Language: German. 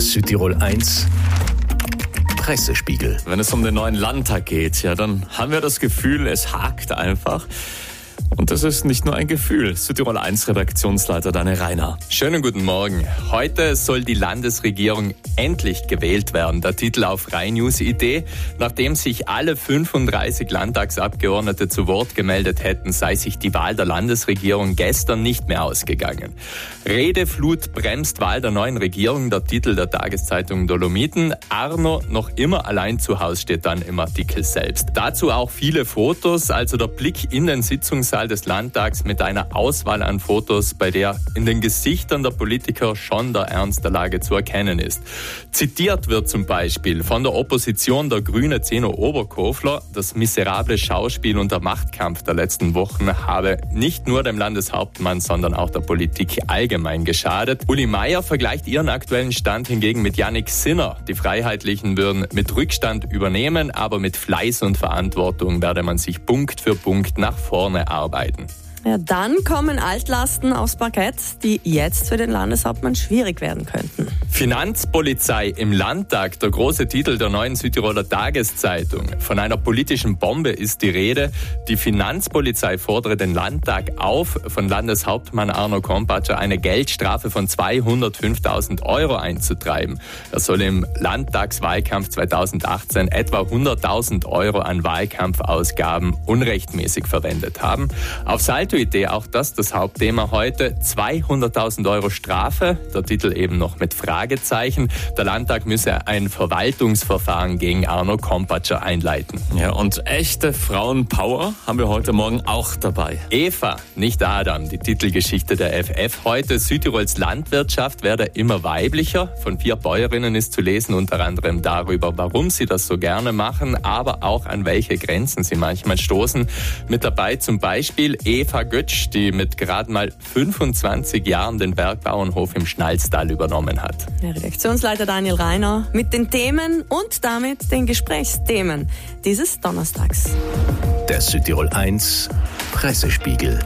Südtirol 1 Pressespiegel. Wenn es um den neuen Landtag geht, ja, dann haben wir das Gefühl, es hakt einfach. Und das ist nicht nur ein Gefühl. Südtirol 1 Redaktionsleiter Daniel Reiner. Schönen guten Morgen. Heute soll die Landesregierung endlich gewählt werden. Der Titel auf Rhein News Idee. Nachdem sich alle 35 Landtagsabgeordnete zu Wort gemeldet hätten, sei sich die Wahl der Landesregierung gestern nicht mehr ausgegangen. Redeflut bremst Wahl der neuen Regierung. Der Titel der Tageszeitung Dolomiten. Arno noch immer allein zu Hause steht dann im Artikel selbst. Dazu auch viele Fotos, also der Blick in den Sitzungssaal Des Landtags mit einer Auswahl an Fotos, bei der in den Gesichtern der Politiker schon der Ernst der Lage zu erkennen ist. Zitiert wird zum Beispiel von der Opposition der Grüne Zeno Oberkofler, das miserable Schauspiel und der Machtkampf der letzten Wochen habe nicht nur dem Landeshauptmann, sondern auch der Politik allgemein geschadet. Uli Meier vergleicht ihren aktuellen Stand hingegen mit Yannick Sinner. Die Freiheitlichen würden mit Rückstand übernehmen, aber mit Fleiß und Verantwortung werde man sich Punkt für Punkt nach vorne arbeiten arbeiten. Ja, dann kommen Altlasten aufs Parkett, die jetzt für den Landeshauptmann schwierig werden könnten. Finanzpolizei im Landtag, der große Titel der neuen Südtiroler Tageszeitung. Von einer politischen Bombe ist die Rede. Die Finanzpolizei fordere den Landtag auf, von Landeshauptmann Arno Kompatscher eine Geldstrafe von 205.000 Euro einzutreiben. Er soll im Landtagswahlkampf 2018 etwa 100.000 Euro an Wahlkampfausgaben unrechtmäßig verwendet haben. Auf Salto-Idee auch das das Hauptthema heute. 200.000 Euro Strafe, der Titel eben noch mit Frage. Fragezeichen. Der Landtag müsse ein Verwaltungsverfahren gegen Arno Kompatscher einleiten. Ja, und echte Frauenpower haben wir heute Morgen auch dabei. Eva, nicht Adam, die Titelgeschichte der FF. Heute Südtirols Landwirtschaft werde immer weiblicher. Von vier Bäuerinnen ist zu lesen, unter anderem darüber, warum sie das so gerne machen, aber auch an welche Grenzen sie manchmal stoßen. Mit dabei zum Beispiel Eva Götsch, die mit gerade mal 25 Jahren den Bergbauernhof im Schnalztal übernommen hat. Der Redaktionsleiter Daniel Reiner mit den Themen und damit den Gesprächsthemen dieses Donnerstags. Der Südtirol 1 Pressespiegel.